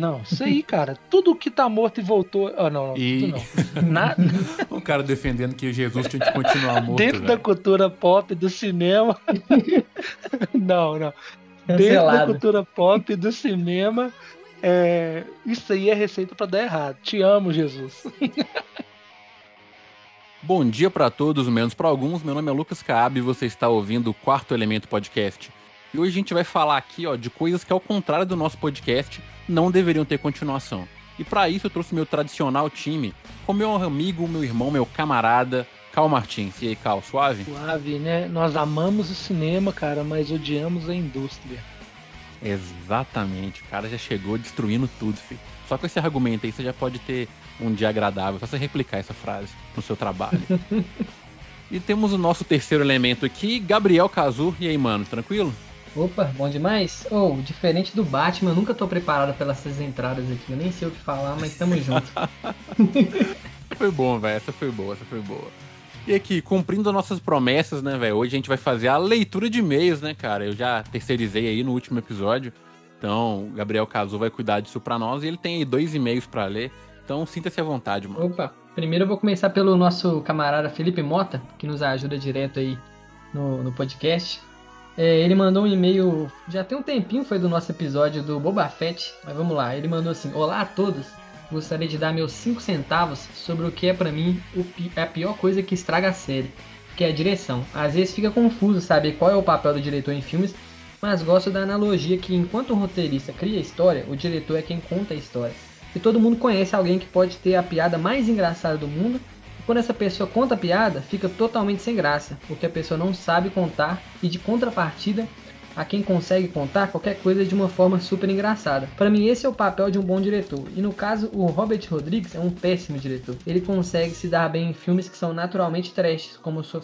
Não, isso aí, cara. Tudo que tá morto e voltou. Ah, não, não, e... tudo não. Na... o cara defendendo que Jesus tinha que continuar morto. Dentro véio. da cultura pop do cinema. não, não. Dentro da cultura pop do cinema. É... Isso aí é receita para dar errado. Te amo, Jesus. Bom dia para todos, menos para alguns. Meu nome é Lucas Caab e você está ouvindo o Quarto Elemento Podcast. E hoje a gente vai falar aqui ó, de coisas que, ao contrário do nosso podcast, não deveriam ter continuação. E para isso eu trouxe meu tradicional time, com meu amigo, meu irmão, meu camarada, Cal Martins. E aí, Cal, suave? Suave, né? Nós amamos o cinema, cara, mas odiamos a indústria. Exatamente, o cara já chegou destruindo tudo, filho. Só com esse argumento aí você já pode ter um dia agradável, só você replicar essa frase no seu trabalho. e temos o nosso terceiro elemento aqui, Gabriel Cazu. E aí, mano, tranquilo? Opa, bom demais? Ou, oh, diferente do Batman, eu nunca tô preparado pelas essas entradas aqui. Eu nem sei o que falar, mas tamo junto. foi bom, velho. Essa foi boa, essa foi boa. E aqui, cumprindo nossas promessas, né, velho? Hoje a gente vai fazer a leitura de e-mails, né, cara? Eu já terceirizei aí no último episódio. Então, o Gabriel Cazu vai cuidar disso pra nós. E ele tem aí dois e-mails para ler. Então, sinta-se à vontade, mano. Opa, primeiro eu vou começar pelo nosso camarada Felipe Mota, que nos ajuda direto aí no, no podcast. É, ele mandou um e-mail, já tem um tempinho, foi do nosso episódio do Boba Fett, mas vamos lá. Ele mandou assim: Olá a todos, gostaria de dar meus 5 centavos sobre o que é para mim o, a pior coisa que estraga a série, que é a direção. Às vezes fica confuso saber qual é o papel do diretor em filmes, mas gosto da analogia que enquanto o roteirista cria a história, o diretor é quem conta a história. E todo mundo conhece alguém que pode ter a piada mais engraçada do mundo quando essa pessoa conta a piada, fica totalmente sem graça, porque a pessoa não sabe contar e de contrapartida, a quem consegue contar qualquer coisa de uma forma super engraçada. Para mim esse é o papel de um bom diretor. E no caso, o Robert Rodrigues é um péssimo diretor. Ele consegue se dar bem em filmes que são naturalmente trash, como sua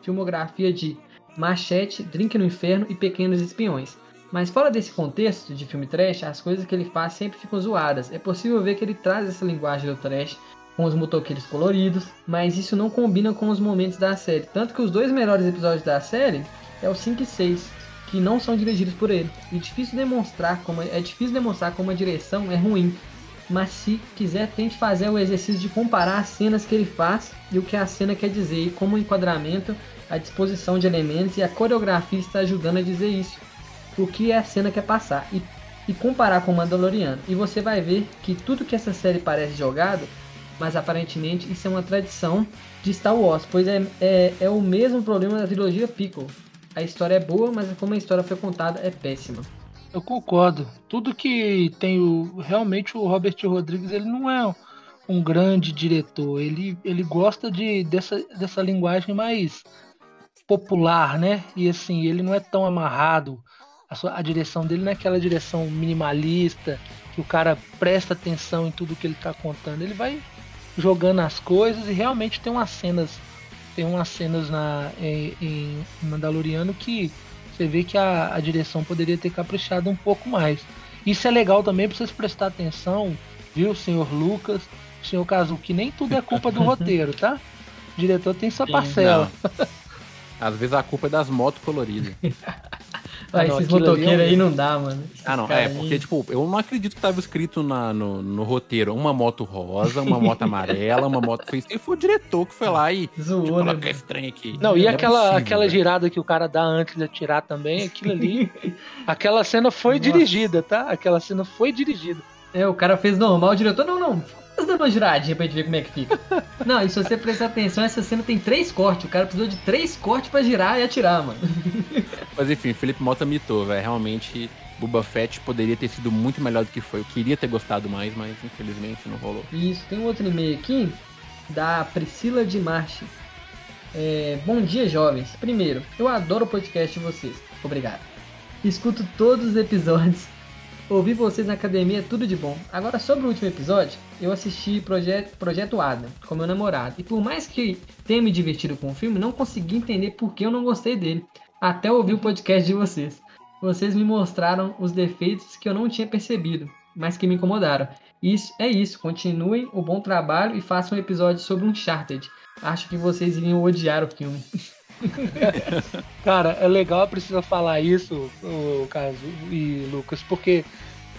filmografia de Machete, Drink no Inferno e Pequenos Espiões. Mas fora desse contexto de filme trash, as coisas que ele faz sempre ficam zoadas. É possível ver que ele traz essa linguagem do trash com os motoqueiros coloridos, mas isso não combina com os momentos da série. Tanto que os dois melhores episódios da série é o 5 e 6, que não são dirigidos por ele. E difícil demonstrar como é difícil demonstrar como a direção é ruim. Mas se quiser, tente fazer o exercício de comparar as cenas que ele faz e o que a cena quer dizer, e como o enquadramento, a disposição de elementos e a coreografia está ajudando a dizer isso. O que a cena quer passar. E, e comparar com o Mandaloriano. E você vai ver que tudo que essa série parece jogado mas aparentemente isso é uma tradição de Star Wars, pois é, é, é o mesmo problema da trilogia Pickle. A história é boa, mas como a história foi contada é péssima. Eu concordo. Tudo que tem o. Realmente o Robert Rodrigues ele não é um grande diretor. Ele, ele gosta de, dessa, dessa linguagem mais popular, né? E assim, ele não é tão amarrado. A, sua, a direção dele não é aquela direção minimalista, que o cara presta atenção em tudo que ele está contando. Ele vai jogando as coisas e realmente tem umas cenas tem umas cenas na em, em Mandaloriano que você vê que a, a direção poderia ter caprichado um pouco mais. Isso é legal também para vocês prestar atenção, viu, senhor Lucas, senhor Kazuki, nem tudo é culpa do roteiro, tá? O diretor tem sua parcela. Às vezes a culpa é das motos coloridas. Ah, não, esses motoqueiros aí não dá, mano. Esses ah, não, é, porque, tipo, eu não acredito que tava escrito na, no, no roteiro uma moto rosa, uma moto amarela, uma moto. Foi, foi o diretor que foi lá e. Zoou, tipo, né? estranho aqui. Não, e não é aquela, possível, aquela girada que o cara dá antes de atirar também, aquilo ali. aquela cena foi Nossa. dirigida, tá? Aquela cena foi dirigida. É, o cara fez normal, o diretor, não, não, dando uma giradinha pra gente ver como é que fica. Não, e se você prestar atenção, essa cena tem três cortes. O cara precisou de três cortes pra girar e atirar, mano. Mas enfim, Felipe Mota mitou, velho. Realmente, Boba Fett poderia ter sido muito melhor do que foi. Eu queria ter gostado mais, mas infelizmente não rolou. Isso, tem um outro e-mail aqui da Priscila de Marche. É, bom dia, jovens. Primeiro, eu adoro o podcast de vocês. Obrigado. Escuto todos os episódios Ouvi vocês na academia, tudo de bom. Agora, sobre o último episódio, eu assisti Projeto, Projeto Adam com meu namorado. E por mais que tenha me divertido com o filme, não consegui entender por que eu não gostei dele. Até ouvir o podcast de vocês. Vocês me mostraram os defeitos que eu não tinha percebido, mas que me incomodaram. Isso é isso. Continuem o bom trabalho e façam um episódio sobre Uncharted. Acho que vocês iriam odiar o filme. Cara, é legal, precisa falar isso, o caso e Lucas, porque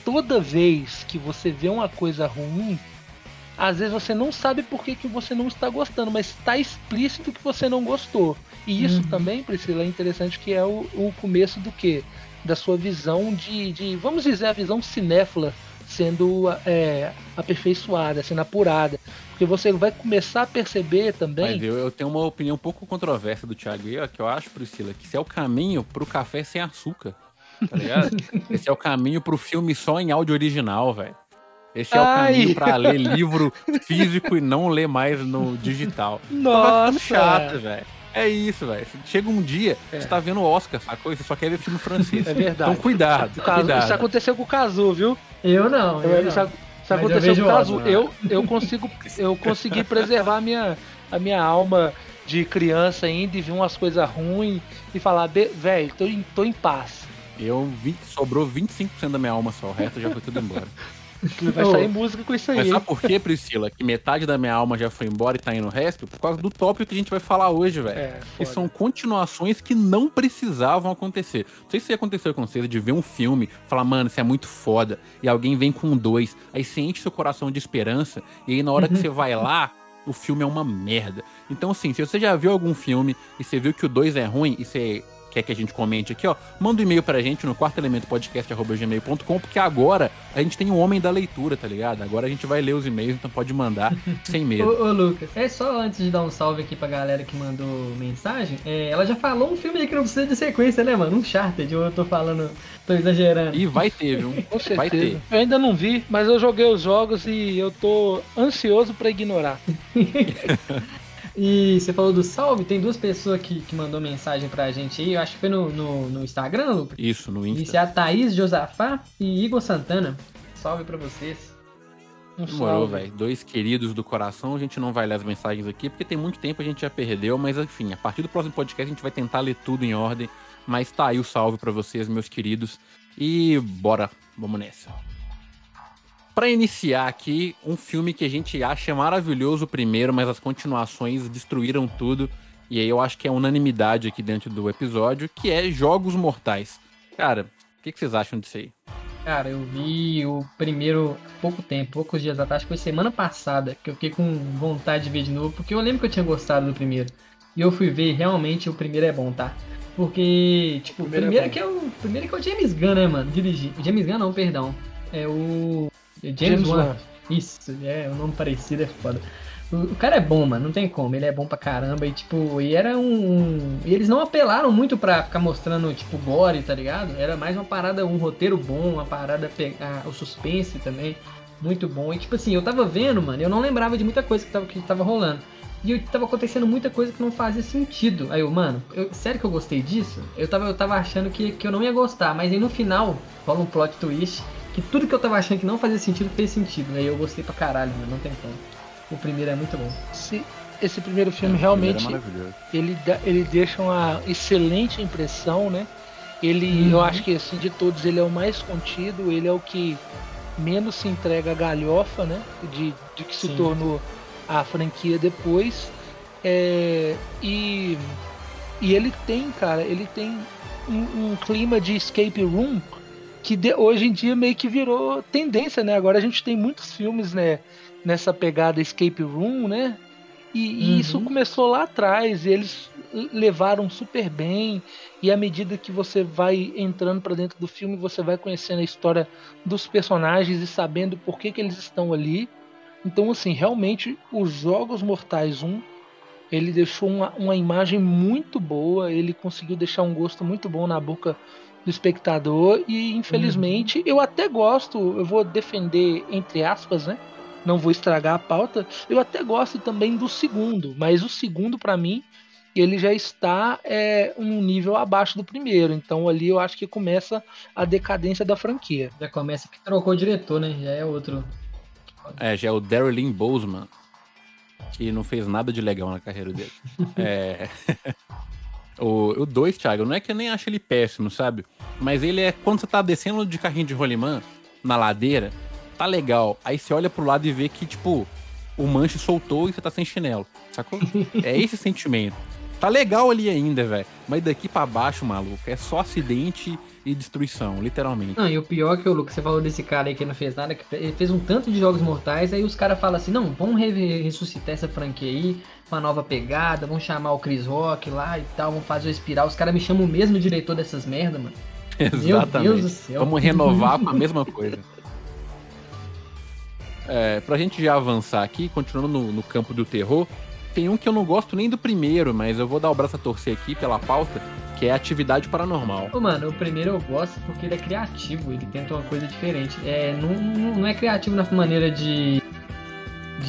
toda vez que você vê uma coisa ruim, às vezes você não sabe por que, que você não está gostando, mas está explícito que você não gostou. E isso uhum. também, Priscila, é interessante que é o, o começo do que? Da sua visão de, de, vamos dizer, a visão cinéfila sendo é, aperfeiçoada, sendo apurada. Porque você vai começar a perceber também. Mas eu, eu tenho uma opinião um pouco controversa do Thiago aí, que eu acho, Priscila, que esse é o caminho pro café sem açúcar. Tá ligado? esse é o caminho pro filme só em áudio original, velho. Esse é Ai. o caminho para ler livro físico e não ler mais no digital. Nossa! Chato, velho. É isso, velho. Chega um dia, é. você tá vendo Oscar, sacou? Você só quer ver filme francês. É verdade. Então cuidado, cuidado. Isso aconteceu com o Cazu, viu? Eu não. Eu, eu não. Isso, isso aconteceu com o Cazu. Eu, eu, consigo, eu consegui preservar a minha, a minha alma de criança ainda e ver umas coisas ruins e falar, velho, tô, tô em paz. Eu vi, sobrou 25% da minha alma só, o resto já foi tudo embora. Vai sair música com isso aí. Mas sabe por quê, Priscila? Que metade da minha alma já foi embora e tá indo o resto? Por causa do tópico que a gente vai falar hoje, velho. É, e são continuações que não precisavam acontecer. Não sei se aconteceu com você de ver um filme, falar, mano, isso é muito foda. E alguém vem com dois. Aí você enche seu coração de esperança. E aí na hora uhum. que você vai lá, o filme é uma merda. Então, assim, se você já viu algum filme e você viu que o 2 é ruim e você quer que a gente comente aqui, ó, manda um e-mail pra gente no quartoelementopodcast.gmail.com, porque agora a gente tem o um homem da leitura, tá ligado? Agora a gente vai ler os e-mails, então pode mandar sem medo. ô, ô, Lucas, é só antes de dar um salve aqui pra galera que mandou mensagem, é, ela já falou um filme aí que não precisa de sequência, né, mano? Um Charted, eu tô falando, tô exagerando. E vai ter, viu? Com certeza. Vai ter. Eu ainda não vi, mas eu joguei os jogos e eu tô ansioso pra ignorar. E você falou do salve, tem duas pessoas que, que mandou mensagem pra gente aí, eu acho que foi no, no, no Instagram, Lucas? Isso, no Instagram. Isso é a Thaís Josafá e Igor Santana. Salve pra vocês. Um Demorou, velho. Dois queridos do coração, a gente não vai ler as mensagens aqui, porque tem muito tempo a gente já perdeu, mas enfim, a partir do próximo podcast a gente vai tentar ler tudo em ordem. Mas tá aí o salve para vocês, meus queridos. E bora, vamos nessa para iniciar aqui, um filme que a gente acha maravilhoso primeiro, mas as continuações destruíram tudo. E aí eu acho que é unanimidade aqui dentro do episódio, que é Jogos Mortais. Cara, o que, que, vocês acham disso aí? Cara, eu vi o primeiro há pouco tempo, poucos dias atrás, foi semana passada, que eu fiquei com vontade de ver de novo, porque eu lembro que eu tinha gostado do primeiro. E eu fui ver, realmente o primeiro é bom, tá? Porque, tipo, o primeiro, o primeiro é, que é o primeiro é que é o James Gunn, né, mano? Dirigir. James Gunn não, perdão. É o James, James Wan. Wan. Isso, é, um nome parecido é foda. O, cara é bom, mano, não tem como. Ele é bom pra caramba. E, tipo, e era um. E eles não apelaram muito pra ficar mostrando, tipo, gore, tá ligado? Era mais uma parada, um roteiro bom, uma parada, pegar o suspense também. Muito bom. E, tipo assim, eu tava vendo, mano, eu não lembrava de muita coisa que tava, que tava rolando. E eu tava acontecendo muita coisa que não fazia sentido. Aí eu, mano, eu, sério que eu gostei disso? Eu tava, eu tava achando que, que eu não ia gostar, mas aí no final rola um plot twist que tudo que eu tava achando que não fazia sentido fez sentido, né? E eu gostei pra caralho, mano, não tem como. O primeiro é muito bom. Sim, esse primeiro filme é, realmente é ele, ele deixa uma excelente impressão, né? Ele, uhum. eu acho que assim de todos ele é o mais contido, ele é o que menos se entrega a galhofa, né? De, de que se Sim. tornou a franquia depois. É, e, e ele tem, cara, ele tem um, um clima de escape room que de, hoje em dia meio que virou tendência, né? Agora a gente tem muitos filmes, né? Nessa pegada escape room, né? E, uhum. e isso começou lá atrás. E eles levaram super bem. E à medida que você vai entrando para dentro do filme, você vai conhecendo a história dos personagens e sabendo por que, que eles estão ali. Então, assim, realmente, os Jogos Mortais 1 ele deixou uma, uma imagem muito boa. Ele conseguiu deixar um gosto muito bom na boca do espectador e infelizmente uhum. eu até gosto, eu vou defender entre aspas, né? Não vou estragar a pauta. Eu até gosto também do segundo, mas o segundo para mim ele já está é, um nível abaixo do primeiro. Então ali eu acho que começa a decadência da franquia. Já começa que trocou o diretor, né? Já é outro. É, já é o Darylin Boseman, que não fez nada de legal na carreira dele. é... O 2, Thiago, não é que eu nem acho ele péssimo, sabe? Mas ele é quando você tá descendo de carrinho de rolimã na ladeira, tá legal. Aí você olha pro lado e vê que, tipo, o manche soltou e você tá sem chinelo, sacou? é esse sentimento. Tá legal ali ainda, velho. Mas daqui para baixo, maluco, é só acidente e destruição, literalmente. Não, e o pior é que o Lucas, você falou desse cara aí que não fez nada, que ele fez um tanto de jogos mortais, aí os caras falam assim, não, vamos ressuscitar essa franquia aí, uma nova pegada, vamos chamar o Chris Rock lá e tal, vamos fazer o Espiral. Os caras me chamam o mesmo diretor dessas merda, mano. Exatamente. Meu Deus do céu. Vamos renovar com a mesma coisa. É, pra gente já avançar aqui, continuando no, no campo do terror, tem um que eu não gosto nem do primeiro, mas eu vou dar o braço a torcer aqui pela pauta, que é Atividade Paranormal. Ô, mano, o primeiro eu gosto porque ele é criativo, ele tenta uma coisa diferente. É, não, não é criativo na maneira de,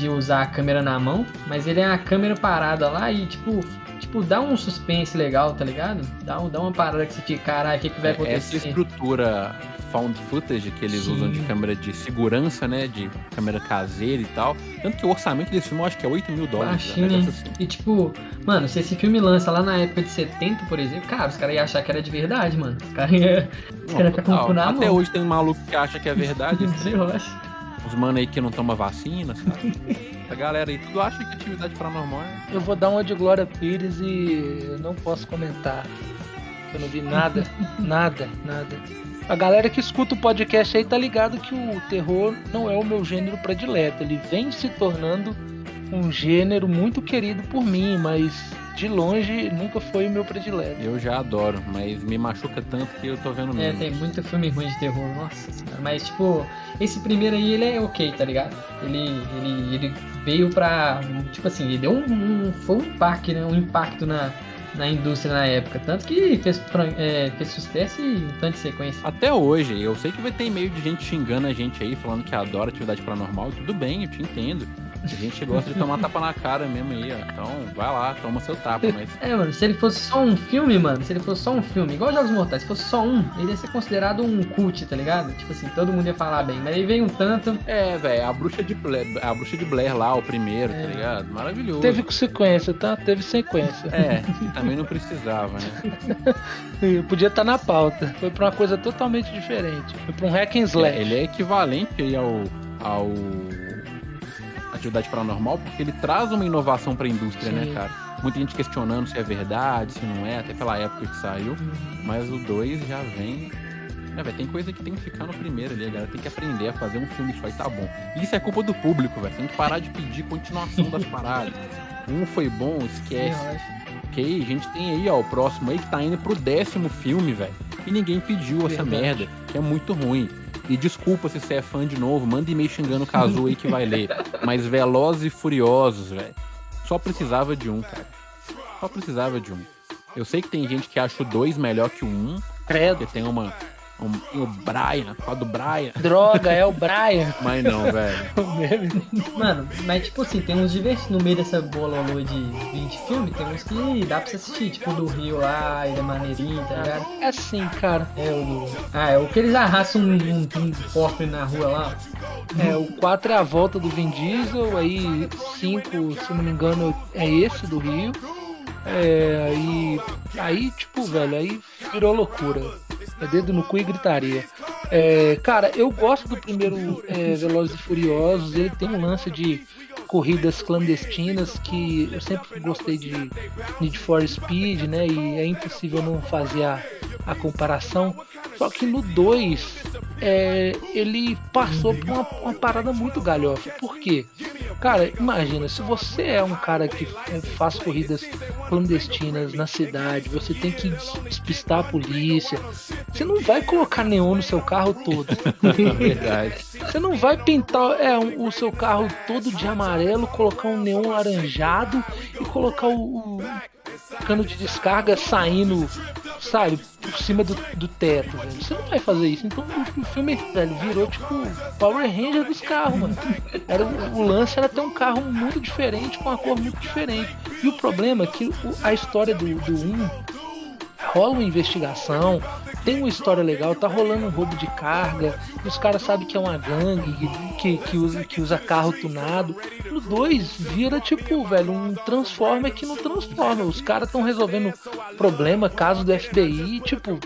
de usar a câmera na mão, mas ele é a câmera parada lá e, tipo, tipo, dá um suspense legal, tá ligado? Dá, dá uma parada que você fica, caralho, o que, que vai é, acontecer? Essa estrutura found footage que eles Sim. usam de câmera de segurança, né? De câmera caseira e tal. Tanto que o orçamento desse filme eu acho que é 8 mil dólares. Né? assim. E tipo, mano, se esse filme lança lá na época de 70, por exemplo, cara, os caras iam achar que era de verdade, mano. Os caras iam ficar com o na Até mão. hoje tem um maluco que acha que é verdade. eu acho. Os mano aí que não toma vacina, sabe? A galera aí tudo acha que atividade paranormal é. Eu vou dar uma de Glória Pires e não posso comentar. Eu não vi nada, nada, nada. A galera que escuta o podcast aí tá ligado que o terror não é o meu gênero predileto. Ele vem se tornando um gênero muito querido por mim, mas de longe nunca foi o meu predileto. Eu já adoro, mas me machuca tanto que eu tô vendo é, mesmo. É, tem muito filme ruim de terror, nossa senhora. Mas, tipo, esse primeiro aí, ele é ok, tá ligado? Ele, ele, ele veio pra. Tipo assim, ele deu um, um. Foi um impacto, né? Um impacto na na indústria na época. Tanto que fez, é, fez sucesso e tanto de sequência. Até hoje, eu sei que vai ter e-mail de gente xingando a gente aí, falando que adora atividade paranormal. Tudo bem, eu te entendo. A gente gosta de tomar tapa na cara mesmo aí, ó. Então, vai lá, toma seu tapa, mas. É, mano, se ele fosse só um filme, mano, se ele fosse só um filme, igual Jogos Mortais, se fosse só um, ele ia ser considerado um cult, tá ligado? Tipo assim, todo mundo ia falar bem. Mas aí veio um tanto. É, velho, a bruxa de Blair, a bruxa de Blair lá, o primeiro, tá é. tá ligado? Maravilhoso. Teve sequência, tá? Teve sequência. É, também não precisava, né? Podia estar tá na pauta. Foi pra uma coisa totalmente diferente. Foi pra um hack and slash. É, ele é equivalente aí ao. ao atividade paranormal, porque ele traz uma inovação para a indústria, né, Sim. né, cara? Muita gente questionando se é verdade, se não é, até pela época que saiu. Uhum. Mas o 2 já vem. É, véio, tem coisa que tem que ficar no primeiro ali, a galera tem que aprender a fazer um filme só e tá bom. Isso é culpa do público, velho. Tem que parar de pedir continuação das paradas. Um foi bom, esquece. Ok, a gente tem aí, ó, o próximo aí que tá indo pro décimo filme, velho. E ninguém pediu essa merda, que é muito ruim. E desculpa se você é fã de novo, manda e-mail xingando o Kazu aí que vai ler. Mas Velozes e Furiosos, velho. Só precisava de um, cara. Só precisava de um. Eu sei que tem gente que acha o dois melhor que o um. Credo. Porque tem uma, um, o Brian, a do Brian. Droga, é o Brian. Mas não, velho. Mano, mas tipo assim, tem uns diversos no meio dessa bola de 20 filmes, tem uns que dá pra você assistir, tipo do Rio lá, Ilha Maneirinha, tá ligado? É assim, cara. É o. Ah, é o que eles arrastam um, um, um na rua lá. É, o 4 é a volta do Vin Diesel, aí 5, se não me engano, é esse do Rio. É, e aí, tipo, velho, aí virou loucura. É dedo no cu e gritaria. É, cara, eu gosto do primeiro é, Velozes e Furiosos. Ele tem um lance de corridas clandestinas que eu sempre gostei de Need for Speed, né? E é impossível não fazer a, a comparação. Só que no 2 é, ele passou por uma, uma, parada muito galhofa. Por quê? Cara, imagina, se você é um cara que faz corridas clandestinas na cidade, você tem que despistar a polícia, você não vai colocar neon no seu carro todo. Verdade. Você não vai pintar é, o seu carro todo de amarelo, colocar um neon laranjado e colocar o, o cano de descarga saindo, sabe, por cima do, do teto, velho. Você não vai fazer isso. Então o, o filme, velho, virou tipo Power Ranger dos carros, mano. Era, o, lance era ter um carro muito diferente, com uma cor muito diferente. E o problema é que o, a história do, do 1 rola uma investigação, tem uma história legal, tá rolando um roubo de carga, os caras sabem que é uma gangue que, que, usa, que usa carro tunado. No 2 vira tipo, velho, um Transformer que não transforma. Os caras estão resolvendo problema, caso do FBI, tipo,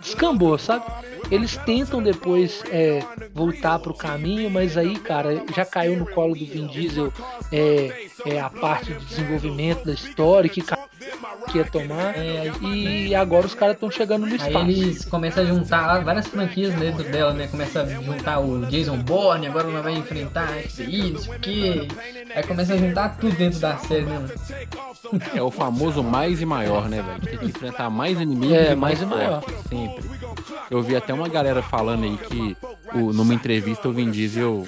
descambou, sabe? Eles tentam depois é, voltar pro caminho, mas aí, cara, já caiu no colo do Vin Diesel é, é a parte de desenvolvimento da história, que que ia tomar. É, e agora os caras estão chegando no espaço. Aí eles começam a juntar várias franquias dentro dela, né? Começa a juntar o Jason Bourne, agora ela vai enfrentar a FBI, não sei o quê. Aí começa a juntar tudo dentro da série, né, mano? É o famoso mais e maior, né, velho? Tem que enfrentar mais inimigos é, e mais, mais e maior. Sempre. Eu vi até uma galera falando aí que o, numa entrevista o Vin Diesel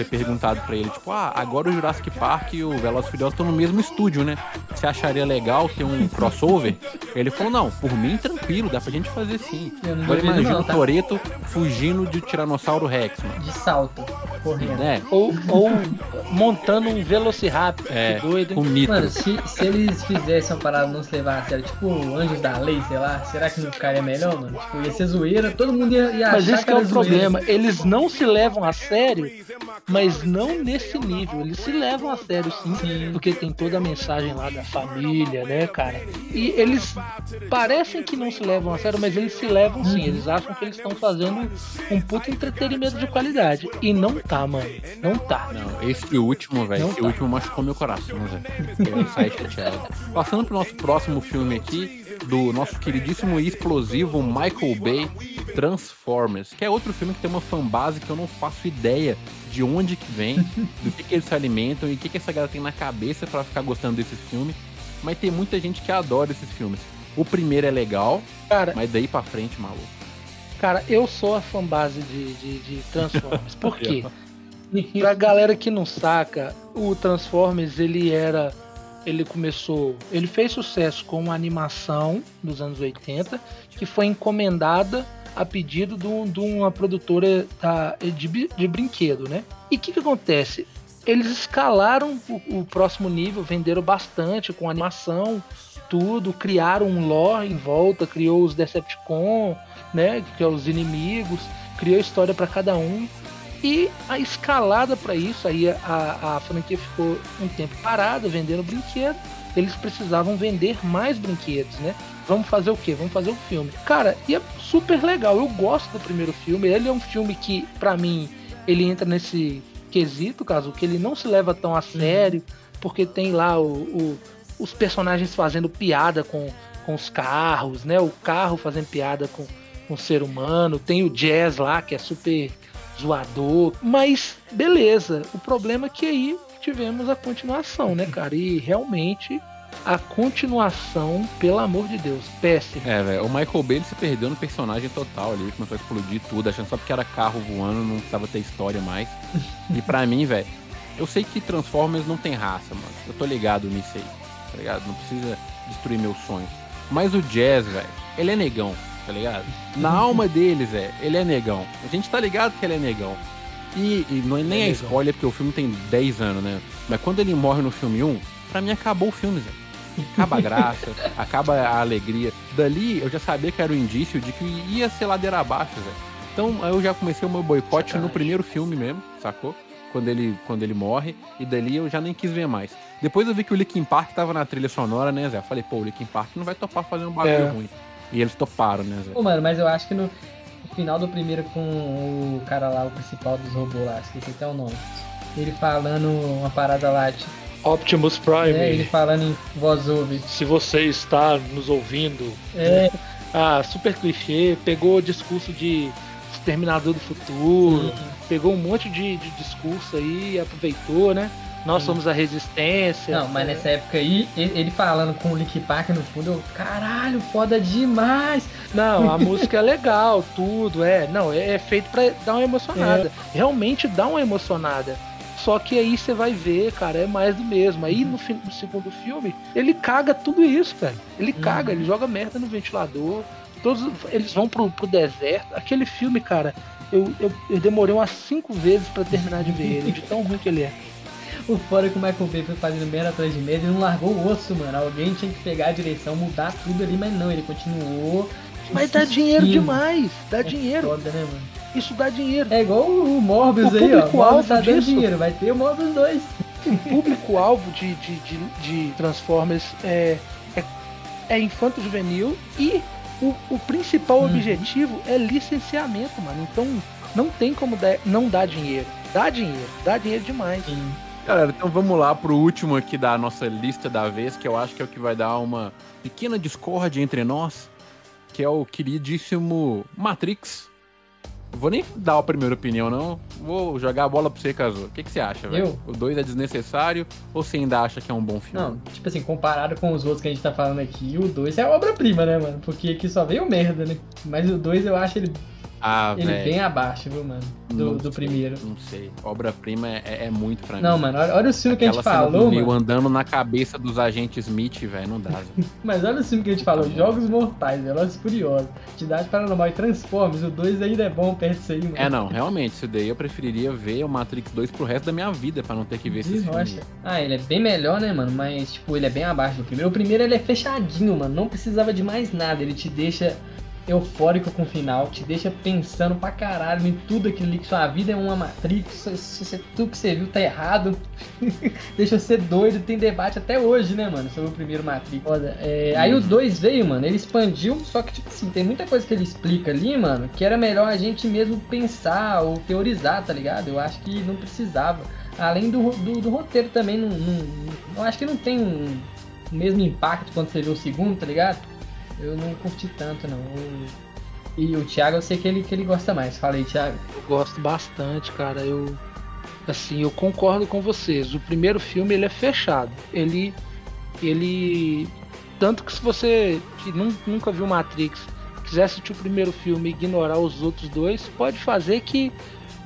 foi perguntado para ele, tipo, ah, agora o Jurassic Park e o Velozes Furiosos estão no mesmo estúdio, né? Você acharia legal ter um crossover? ele falou, não, por mim tranquilo, dá pra gente fazer sim. Agora imagina não, o tá? Toreto fugindo de Tiranossauro Rex, mano. De salto, correndo. É. Ou, ou montando um Velociraptor, é, que doido. Com nitro. Mano, se, se eles fizessem uma parada não se levar a sério, tipo Anjos da Lei, sei lá, será que não ficaria melhor, mano? Tipo, ia ser zoeira, todo mundo ia, ia Mas esse que é o problema, eles não se levam a sério mas não nesse nível. Eles se levam a sério sim, sim, porque tem toda a mensagem lá da família, né, cara? E eles parecem que não se levam a sério, mas eles se levam sim. Eles acham que eles estão fazendo um puto entretenimento de qualidade. E não tá, mano. Não tá. Não, esse último, velho, esse tá. último machucou meu coração, velho. Eu saí chateado. Passando pro nosso próximo filme aqui, do nosso queridíssimo e explosivo Michael Bay, Transformers, que é outro filme que tem uma fanbase que eu não faço ideia de onde que vem, do que, que eles se alimentam e o que, que essa galera tem na cabeça para ficar gostando desse filme. Mas tem muita gente que adora esses filmes. O primeiro é legal, cara, mas daí pra frente, maluco. Cara, eu sou a fanbase de, de, de Transformers. Por quê? pra galera que não saca, o Transformers ele era. Ele começou. Ele fez sucesso com uma animação dos anos 80 que foi encomendada a pedido de, de uma produtora da, de, de brinquedo, né? E o que, que acontece? Eles escalaram o, o, próximo nível, venderam bastante com animação, tudo, criaram um lore em volta, criou os Decepticon, né? Que é os inimigos, criou história para cada um. E a escalada para isso, aí a, a franquia ficou um tempo parada, vendendo brinquedo. Eles precisavam vender mais brinquedos, né? Vamos fazer o quê? Vamos fazer o um filme. Cara, e é super legal. Eu gosto do primeiro filme. Ele é um filme que, para mim, ele entra nesse quesito, caso que ele não se leva tão a sério, porque tem lá o, o, os personagens fazendo piada com, com os carros, né? O carro fazendo piada com, com o ser humano. Tem o Jazz lá, que é super zoador. Mas, beleza. O problema é que aí tivemos a continuação, né, cara? E realmente a continuação, pelo amor de Deus, péssimo. É, velho, o Michael Bay se perdeu no personagem total ali, começou a explodir tudo, achando só porque era carro voando, não precisava ter história mais. e para mim, velho, eu sei que Transformers não tem raça, mano. Eu tô ligado nisso aí, tá ligado? Não precisa destruir meus sonhos. Mas o Jazz, velho, ele é negão, tá ligado? Na alma deles, velho, ele é negão. A gente tá ligado que ele é negão. E, e não é nem é a spoiler, porque o filme tem 10 anos, né? Mas quando ele morre no filme 1, pra mim acabou o filme, velho. Acaba a graça, acaba a alegria. Dali eu já sabia que era o um indício de que ia ser ladeira abaixo, velho. Então eu já comecei o meu boicote no primeiro filme mesmo, sacou? Quando ele, quando ele morre, e dali eu já nem quis ver mais. Depois eu vi que o Linkin Park tava na trilha sonora, né, Zé? Eu falei, pô, o Linkin Park não vai topar fazer um bagulho é. ruim. E eles toparam, né, Zé? Pô, mano, mas eu acho que no, final do primeiro com o cara lá, o principal dos robôs lá, esqueci até o nome. Ele falando uma parada lá, tipo, Optimus Prime. É, ele falando em voz ouve. Se você está nos ouvindo. É. Ah, super clichê. Pegou o discurso de Exterminador do Futuro. Sim. Pegou um monte de, de discurso aí e aproveitou, né? Nós Sim. somos a resistência. Não, mas nessa época aí, ele falando com o Link Park no fundo, eu, caralho, foda demais. Não, a música é legal, tudo, é. Não, é, é feito pra dar uma emocionada. É. Realmente dá uma emocionada. Só que aí você vai ver, cara, é mais do mesmo. Aí no, no segundo filme, ele caga tudo isso, velho. Ele uhum. caga, ele joga merda no ventilador. Todos eles vão pro, pro deserto. Aquele filme, cara, eu, eu, eu demorei umas cinco vezes para terminar de ver ele, de tão ruim que ele é. O fora é que o Michael Bay foi fazendo merda atrás de merda e não largou o osso, mano. Alguém tinha que pegar a direção, mudar tudo ali, mas não, ele continuou. Mas dá dinheiro demais, dá é dinheiro. Foda, né, mano? isso dá dinheiro. É igual o Morbius o aí, ó. O alvo tá dando dinheiro, vai ter o Morbius 2. O público-alvo de, de, de, de, Transformers é, é, é infanto-juvenil e o, o principal uhum. objetivo é licenciamento, mano. Então não tem como dar, não dar dinheiro. Dá dinheiro, dá dinheiro demais. Sim. Galera, então vamos lá pro último aqui da nossa lista da vez, que eu acho que é o que vai dar uma pequena discórdia entre nós, que é o queridíssimo Matrix. Vou nem dar a primeira opinião, não. Vou jogar a bola pra você, Caso. O que, que você acha, velho? O 2 é desnecessário ou você ainda acha que é um bom filme? Não, tipo assim, comparado com os outros que a gente tá falando aqui, o 2 é obra-prima, né, mano? Porque aqui só veio merda, né? Mas o 2 eu acho ele ah, ele véio. bem abaixo, viu, mano? Do, do primeiro. Não sei. Obra-prima é, é, muito pra não, mim. Não, mano, olha, olha o filme que a gente falou. mano. andando na cabeça dos agentes Smith, velho, não dá, Mas olha o filme que a gente falou: Jogos Mortais, Velozes Furiosos, Entidade Paranormal e Transformers. O 2 ainda é bom perto disso aí, mano. É, não, realmente. Isso daí eu preferiria ver o Matrix 2 pro resto da minha vida, pra não ter que ver esse filme. Ah, ele é bem melhor, né, mano? Mas, tipo, ele é bem abaixo do primeiro. O primeiro ele é fechadinho, mano. Não precisava de mais nada. Ele te deixa eufórico com o final, te deixa pensando pra caralho em tudo aquilo ali, que sua vida é uma Matrix, tudo que você viu tá errado, deixa você doido, tem debate até hoje, né, mano, sobre o primeiro Matrix. É, aí o 2 veio, mano, ele expandiu, só que, tipo assim, tem muita coisa que ele explica ali, mano, que era melhor a gente mesmo pensar ou teorizar, tá ligado? Eu acho que não precisava. Além do, do, do roteiro também, não, não, eu acho que não tem um, o mesmo impacto quando você vê o segundo, tá ligado? Eu não curti tanto, não. E o Thiago, eu sei que ele, que ele gosta mais. Fala aí, Thiago. Eu gosto bastante, cara. Eu. Assim, eu concordo com vocês. O primeiro filme ele é fechado. Ele. Ele. Tanto que se você que nunca viu Matrix, quiser assistir o primeiro filme e ignorar os outros dois, pode fazer que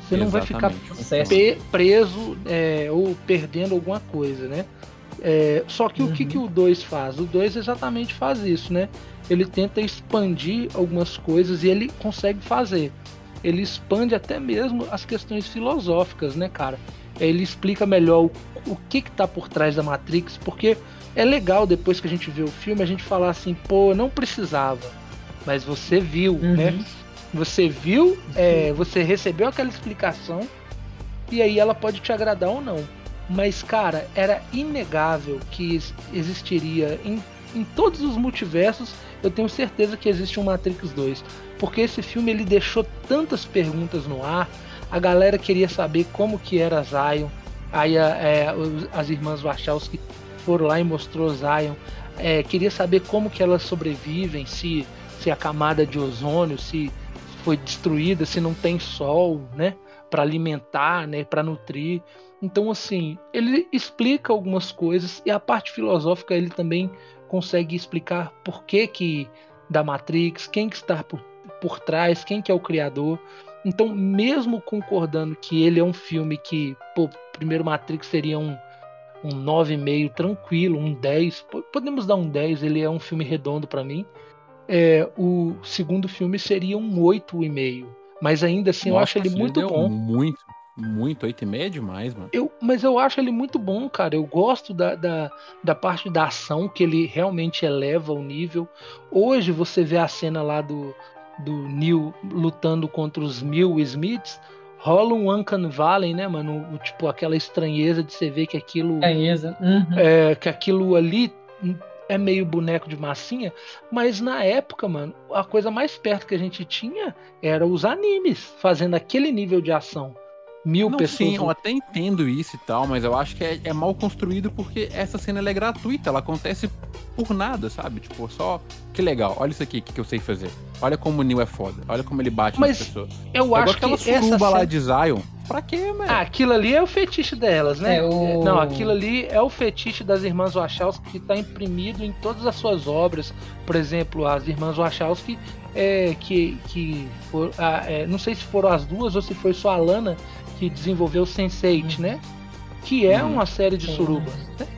você não Exatamente. vai ficar preso é, ou perdendo alguma coisa, né? É, só que uhum. o que, que o 2 faz? O 2 exatamente faz isso, né? ele tenta expandir algumas coisas e ele consegue fazer. Ele expande até mesmo as questões filosóficas, né, cara? Ele explica melhor o, o que que tá por trás da Matrix, porque é legal depois que a gente vê o filme a gente falar assim, pô, não precisava, mas você viu, uhum. né? Você viu, é, você recebeu aquela explicação e aí ela pode te agradar ou não. Mas, cara, era inegável que existiria em, em todos os multiversos eu tenho certeza que existe um Matrix 2, porque esse filme ele deixou tantas perguntas no ar. A galera queria saber como que era Zion. Aí é, as irmãs Wachowski foram lá e mostrou Zion. É, queria saber como que elas sobrevivem, se, se a camada de ozônio se foi destruída, se não tem sol, né, para alimentar, né, para nutrir. Então assim, ele explica algumas coisas e a parte filosófica ele também consegue explicar por que, que da Matrix, quem que está por, por trás, quem que é o criador. Então, mesmo concordando que ele é um filme que, pô, primeiro Matrix seria um, um 9,5 tranquilo, um 10, podemos dar um 10, ele é um filme redondo para mim. É, o segundo filme seria um 8,5. Mas ainda assim Nossa, eu acho ele muito bom. Muito, muito, 8,5 é demais, mano. Eu, mas eu acho ele muito bom, cara. Eu gosto da, da, da parte da ação, que ele realmente eleva o nível. Hoje você vê a cena lá do, do Neil lutando contra os Mil Smiths. Rola um Uncan Valley, né, mano? O, tipo, aquela estranheza de você ver que aquilo. Estranheza. Uhum. É, que aquilo ali é meio boneco de massinha, mas na época, mano, a coisa mais perto que a gente tinha era os animes fazendo aquele nível de ação mil não, pessoas. Sim, eu até entendo isso e tal, mas eu acho que é, é mal construído porque essa cena é gratuita, ela acontece por nada, sabe? Tipo, só. Que legal, olha isso aqui que, que eu sei fazer. Olha como o Neil é foda, olha como ele bate mas nas pessoas. Eu é acho que essa cena... lá de Zion. Pra quê, mano? Ah, aquilo ali é o fetiche delas, né? É o... Não, aquilo ali é o fetiche das irmãs Wachowski que tá imprimido em todas as suas obras. Por exemplo, as irmãs Wachowski é, que, que for, ah, é, não sei se foram as duas ou se foi só a Lana que desenvolveu Sense8, né? Que é hum, uma série de surubas.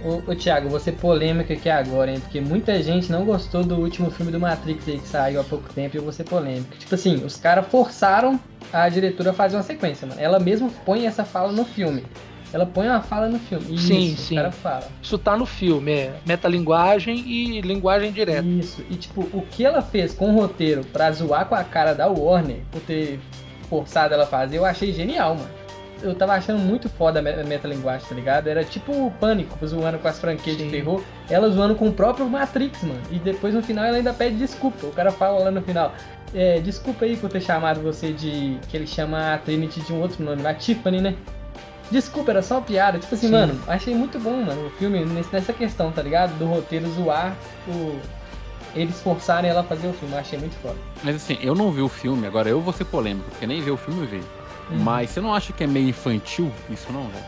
Ô, ô Thiago, você polêmica aqui agora, hein? Porque muita gente não gostou do último filme do Matrix aí que saiu há pouco tempo e eu vou ser polêmica. Tipo assim, os caras forçaram a diretora a fazer uma sequência, mano. Ela mesma põe essa fala no filme. Ela põe uma fala no filme. Isso, sim, sim. Fala. Isso tá no filme, é metalinguagem e linguagem direta. Isso. E tipo, o que ela fez com o roteiro pra zoar com a cara da Warner por ter forçado ela a fazer, eu achei genial, mano eu tava achando muito foda a metalinguagem, tá ligado? Era tipo o Pânico, zoando com as franquias Sim. de terror, ela zoando com o próprio Matrix, mano. E depois no final ela ainda pede desculpa. O cara fala lá no final, é, desculpa aí por ter chamado você de. que ele chama a Trinity de um outro nome, a Tiffany, né? Desculpa, era só uma piada. Tipo assim, Sim. mano, achei muito bom, mano, o filme nessa questão, tá ligado? Do roteiro zoar o. Eles forçarem ela a fazer o filme, eu achei muito foda. Mas assim, eu não vi o filme, agora eu vou ser polêmico, porque nem ver o filme eu vi. Uhum. Mas você não acha que é meio infantil isso não, velho?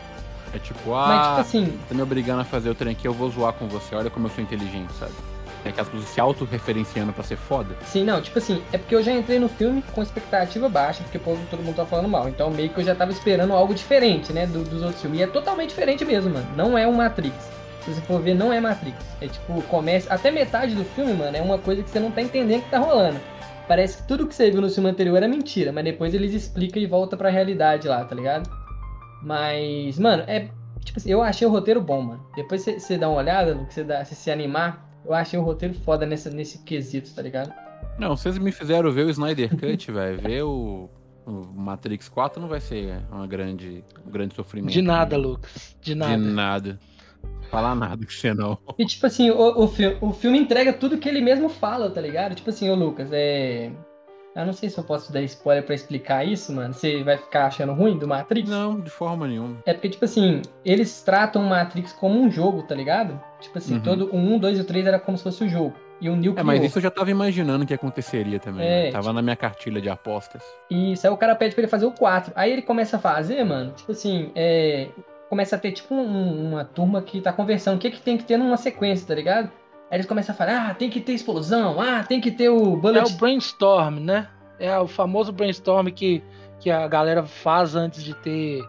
É tipo, ah, Mas, tipo assim... tá me obrigando a fazer o trem aqui, eu vou zoar com você, olha como eu sou inteligente, sabe? É que as pessoas se auto-referenciando pra ser foda. Sim, não, tipo assim, é porque eu já entrei no filme com expectativa baixa, porque pô, todo mundo tá falando mal. Então meio que eu já tava esperando algo diferente, né, do, dos outros filmes. E é totalmente diferente mesmo, mano. Não é um Matrix. Se você for ver, não é Matrix. É tipo, começa. Até metade do filme, mano, é uma coisa que você não tá entendendo que tá rolando. Parece que tudo que você viu no filme anterior era mentira, mas depois eles explicam e volta pra realidade lá, tá ligado? Mas, mano, é. Tipo assim, eu achei o roteiro bom, mano. Depois você dá uma olhada, você, dá, se animar, eu achei o roteiro foda nesse, nesse quesito, tá ligado? Não, vocês me fizeram ver o Snyder Cut, velho. Ver o, o, Matrix 4 não vai ser uma grande, um grande sofrimento. De nada, né? Lucas. De nada. De nada. Falar nada que você não. E tipo assim, o, o, filme, o filme entrega tudo que ele mesmo fala, tá ligado? Tipo assim, ô Lucas, é. Eu não sei se eu posso dar spoiler para explicar isso, mano. Você vai ficar achando ruim do Matrix? Não, de forma nenhuma. É porque, tipo assim, eles tratam o Matrix como um jogo, tá ligado? Tipo assim, uhum. todo o 1, 2 e o 3 era como se fosse o jogo. E o Neo É, mas isso eu já tava imaginando que aconteceria também. É, né? Tava tipo... na minha cartilha de apostas. Isso, aí o cara pede pra ele fazer o 4. Aí ele começa a fazer, mano, tipo assim, é... Começa a ter, tipo, um, uma turma que tá conversando. O que que tem que ter numa sequência, tá ligado? Aí eles começam a falar, ah, tem que ter explosão, ah, tem que ter o bullet... É o brainstorm, né? É o famoso brainstorm que, que a galera faz antes de ter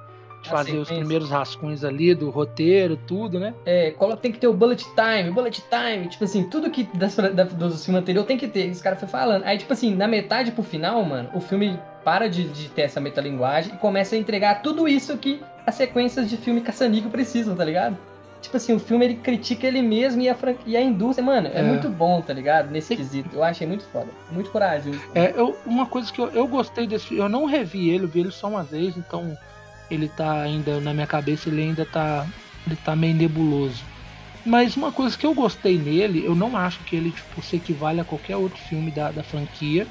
de fazer os primeiros rascunhos ali do roteiro, tudo, né? É, tem que ter o bullet time, bullet time, tipo assim, tudo que das, da, do filme anterior tem que ter. Os caras foi falando. Aí, tipo assim, na metade pro final, mano, o filme para de, de ter essa metalinguagem e começa a entregar tudo isso que as sequências de filme caçanico precisam, tá ligado? tipo assim, o filme ele critica ele mesmo e a, fran... e a indústria, mano, é. é. muito bom, tá ligado? Nesse quesito. Eu achei muito foda. Muito corajoso. É, eu, uma coisa que eu, eu gostei desse filme, eu não revi ele, eu vi ele só uma vez, então ele tá ainda na minha cabeça, ele ainda tá. Ele tá meio nebuloso. Mas uma coisa que eu gostei nele, eu não acho que ele tipo, se equivale a qualquer outro filme da, da franquia.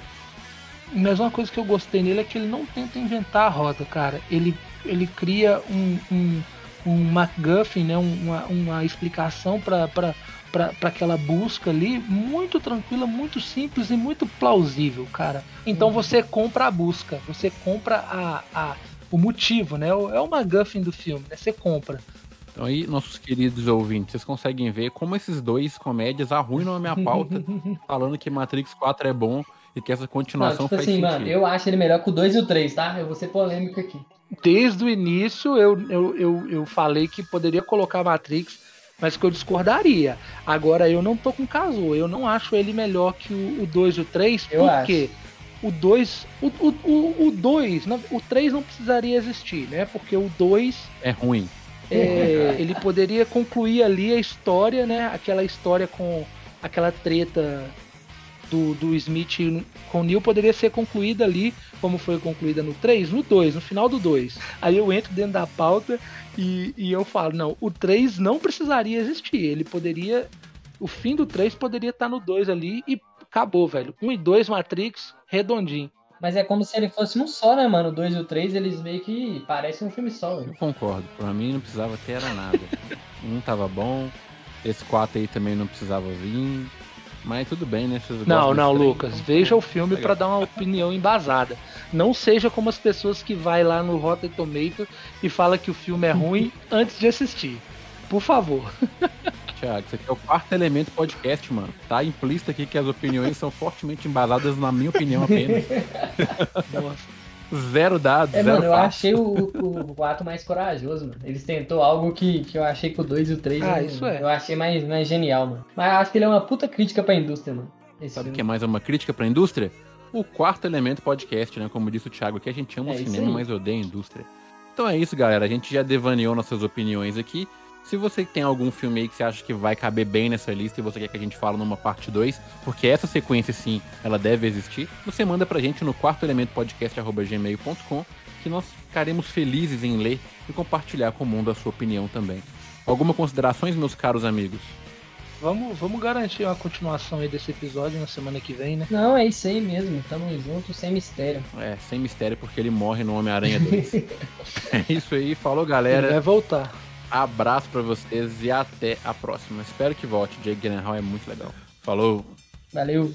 Mas uma coisa que eu gostei nele é que ele não tenta inventar a roda, cara. Ele, ele cria um, um um MacGuffin, né, uma, uma explicação para aquela busca ali, muito tranquila, muito simples e muito plausível, cara. Então uhum. você compra a busca, você compra a, a, o motivo, né? É o MacGuffin do filme, né? Você compra. Então aí, nossos queridos ouvintes, vocês conseguem ver como esses dois comédias arruinam a minha pauta, falando que Matrix 4 é bom e que essa continuação Não, tipo faz assim, sentido. mano, eu acho ele melhor que o 2 e o 3, tá? Eu vou ser polêmico aqui desde o início eu, eu, eu, eu falei que poderia colocar Matrix, mas que eu discordaria. Agora eu não tô com Kazuo, eu não acho ele melhor que o 2 e o 3, porque o 2, o 2, o, o, o 3 não precisaria existir, né? Porque o 2 é ruim. É, ele poderia concluir ali a história, né? Aquela história com aquela treta do, do Smith com o Neil poderia ser concluída ali, como foi concluída no 3, no 2, no final do 2. Aí eu entro dentro da pauta e, e eu falo, não, o 3 não precisaria existir. Ele poderia. O fim do 3 poderia estar no 2 ali e acabou, velho. 1 e 2 Matrix, redondinho. Mas é como se ele fosse um só, né, mano? O 2 e o 3, eles meio que parecem um filme só, velho. Eu concordo. Pra mim não precisava ter era nada. um tava bom, esse 4 aí também não precisava vir. Mas tudo bem, né? Vocês não, não, Lucas. Então, veja o filme para dar uma opinião embasada. Não seja como as pessoas que vai lá no Rotten Tomato e fala que o filme é ruim antes de assistir. Por favor. Thiago, você é o quarto elemento podcast, mano. Tá implícito aqui que as opiniões são fortemente embasadas na minha opinião apenas. Nossa. Zero dados. É, zero mano, eu achei o, o, o, ato mais corajoso, mano. Eles tentou algo que, que eu achei que o 2 e o 3 ah, eu, isso é. eu achei mais, mais genial, mano. Mas acho que ele é uma puta crítica pra indústria, mano. Sabe o que é mais uma crítica pra indústria? O quarto elemento podcast, né? Como disse o Thiago aqui, a gente ama é o cinema, mas odeia a indústria. Então é isso, galera. A gente já devaneou nossas opiniões aqui. Se você tem algum filme aí que você acha que vai caber bem nessa lista e você quer que a gente fale numa parte 2, porque essa sequência sim, ela deve existir, você manda pra gente no quartoelementopodcast.gmail.com que nós ficaremos felizes em ler e compartilhar com o mundo a sua opinião também. Alguma considerações, meus caros amigos? Vamos, vamos garantir uma continuação aí desse episódio na semana que vem, né? Não, é isso aí mesmo. Tamo junto, sem mistério. É, sem mistério, porque ele morre no Homem-Aranha 2. é isso aí, falou galera. Ele vai voltar. Abraço para vocês e até a próxima. Espero que volte. Jake Gyllenhaal é muito legal. Falou! Valeu!